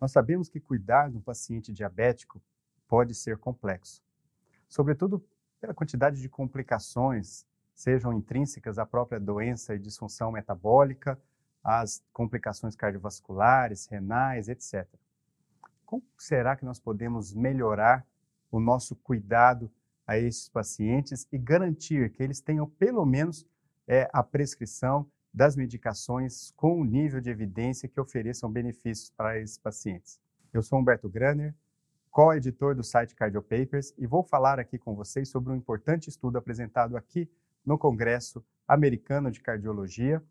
Nós sabemos que cuidar de um paciente diabético pode ser complexo, sobretudo pela quantidade de complicações, sejam intrínsecas à própria doença e disfunção metabólica, as complicações cardiovasculares, renais, etc. Como será que nós podemos melhorar o nosso cuidado a esses pacientes e garantir que eles tenham pelo menos é, a prescrição das medicações com um nível de evidência que ofereçam benefícios para esses pacientes. Eu sou Humberto Graner, co-editor do site Cardiopapers, e vou falar aqui com vocês sobre um importante estudo apresentado aqui no Congresso Americano de Cardiologia,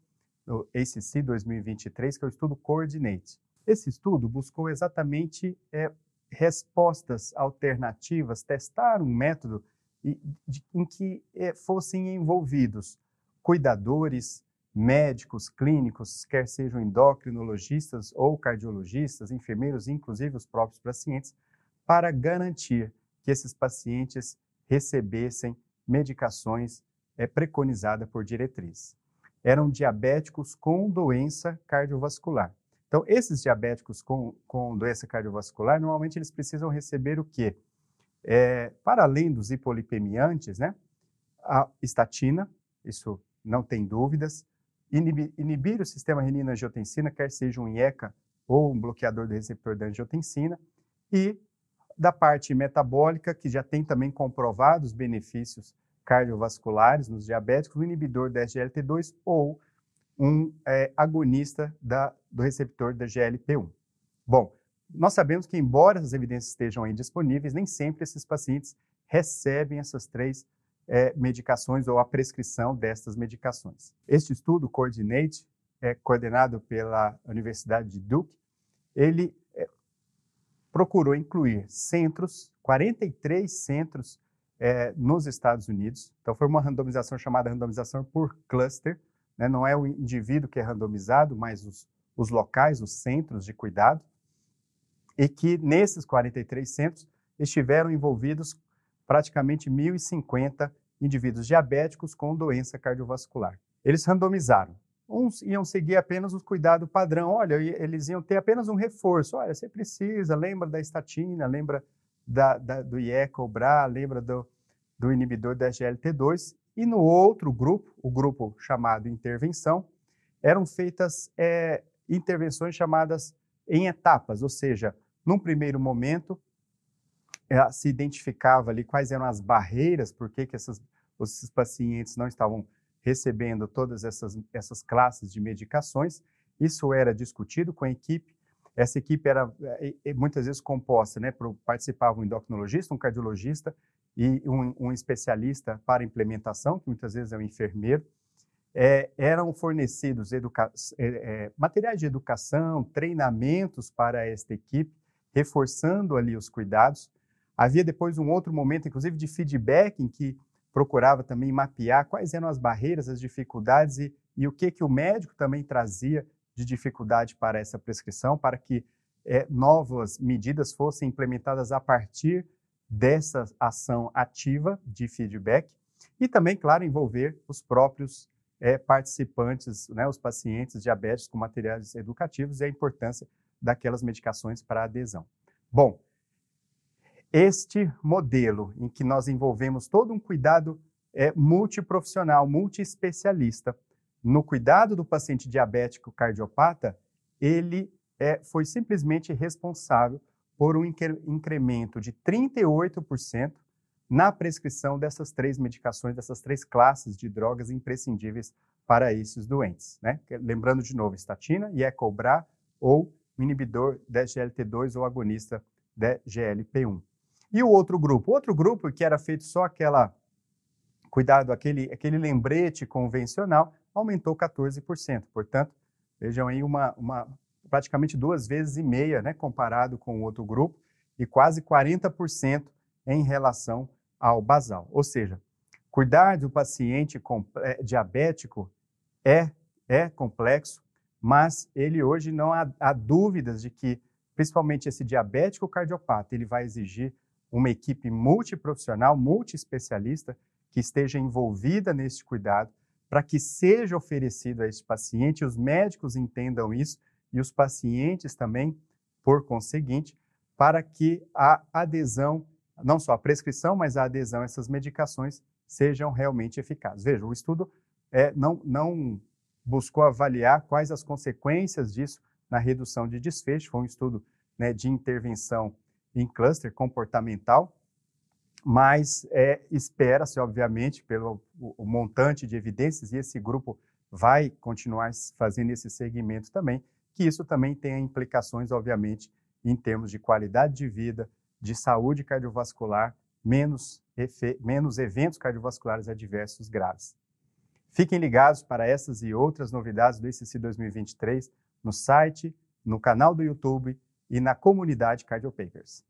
no ACC 2023, que é o estudo Coordinate. Esse estudo buscou exatamente é, respostas alternativas, testar um método em que é, fossem envolvidos cuidadores, médicos, clínicos, quer sejam endocrinologistas ou cardiologistas, enfermeiros, inclusive os próprios pacientes, para garantir que esses pacientes recebessem medicações é, preconizadas por diretriz. Eram diabéticos com doença cardiovascular. Então, esses diabéticos com, com doença cardiovascular, normalmente eles precisam receber o quê? É, para além dos hipolipemiantes, né? A estatina, isso não tem dúvidas, inibir, o sistema renina-angiotensina, quer seja um IECA ou um bloqueador do receptor da angiotensina, e da parte metabólica, que já tem também comprovados benefícios cardiovasculares nos diabéticos, o inibidor da SGLT2 ou um é, agonista da, do receptor da GLP-1. Bom, nós sabemos que, embora as evidências estejam aí disponíveis, nem sempre esses pacientes recebem essas três é, medicações ou a prescrição destas medicações. Este estudo, Coordinate, é coordenado pela Universidade de Duke, ele é, procurou incluir centros, 43 centros é, nos Estados Unidos. Então, foi uma randomização chamada randomização por cluster. Né? Não é o indivíduo que é randomizado, mas os, os locais, os centros de cuidado. E que nesses 43 centros estiveram envolvidos praticamente 1.050 indivíduos diabéticos com doença cardiovascular. Eles randomizaram. Uns iam seguir apenas o cuidado padrão. Olha, eles iam ter apenas um reforço. Olha, você precisa, lembra da estatina, lembra da, da, do IECA-OBRA, lembra do, do inibidor da GLT2. E no outro grupo, o grupo chamado intervenção, eram feitas é, intervenções chamadas em etapas, ou seja, num primeiro momento, é, se identificava ali quais eram as barreiras, por que, esses pacientes não estavam recebendo todas essas, essas classes de medicações. Isso era discutido com a equipe. Essa equipe era é, muitas vezes composta, né, por, participava um endocrinologista, um cardiologista e um, um especialista para implementação, que muitas vezes é um enfermeiro. É, eram fornecidos é, é, materiais de educação, treinamentos para esta equipe, reforçando ali os cuidados. Havia depois um outro momento, inclusive, de feedback, em que procurava também mapear quais eram as barreiras, as dificuldades e, e o que, que o médico também trazia de dificuldade para essa prescrição, para que é, novas medidas fossem implementadas a partir dessa ação ativa de feedback e também, claro, envolver os próprios é, participantes, né, os pacientes diabéticos com materiais educativos e a importância daquelas medicações para adesão. Bom, este modelo em que nós envolvemos todo um cuidado é, multiprofissional, multiespecialista no cuidado do paciente diabético cardiopata, ele é, foi simplesmente responsável por um incremento de 38% na prescrição dessas três medicações, dessas três classes de drogas imprescindíveis para esses doentes. Né? Lembrando de novo, estatina, IECOBRA ou inibidor da GLT2 ou agonista da GLP1. E o outro grupo? O outro grupo que era feito só aquela cuidado, aquele, aquele lembrete convencional, aumentou 14%. Portanto, vejam aí uma, uma praticamente duas vezes e meia, né, comparado com o outro grupo, e quase 40% em relação ao basal. Ou seja, cuidar do paciente com, é, diabético é, é complexo, mas ele hoje não há, há dúvidas de que, principalmente esse diabético cardiopata, ele vai exigir uma equipe multiprofissional, multiespecialista, que esteja envolvida nesse cuidado, para que seja oferecido a esse paciente, os médicos entendam isso e os pacientes também por conseguinte, para que a adesão, não só a prescrição, mas a adesão a essas medicações sejam realmente eficazes. Veja, o estudo é, não, não buscou avaliar quais as consequências disso na redução de desfecho, foi um estudo né, de intervenção em cluster comportamental, mas é, espera-se, obviamente, pelo o, o montante de evidências, e esse grupo vai continuar fazendo esse segmento também, que isso também tenha implicações, obviamente, em termos de qualidade de vida, de saúde cardiovascular, menos, menos eventos cardiovasculares adversos graves. Fiquem ligados para essas e outras novidades do ICC 2023 no site, no canal do YouTube e na comunidade Cardiopakers.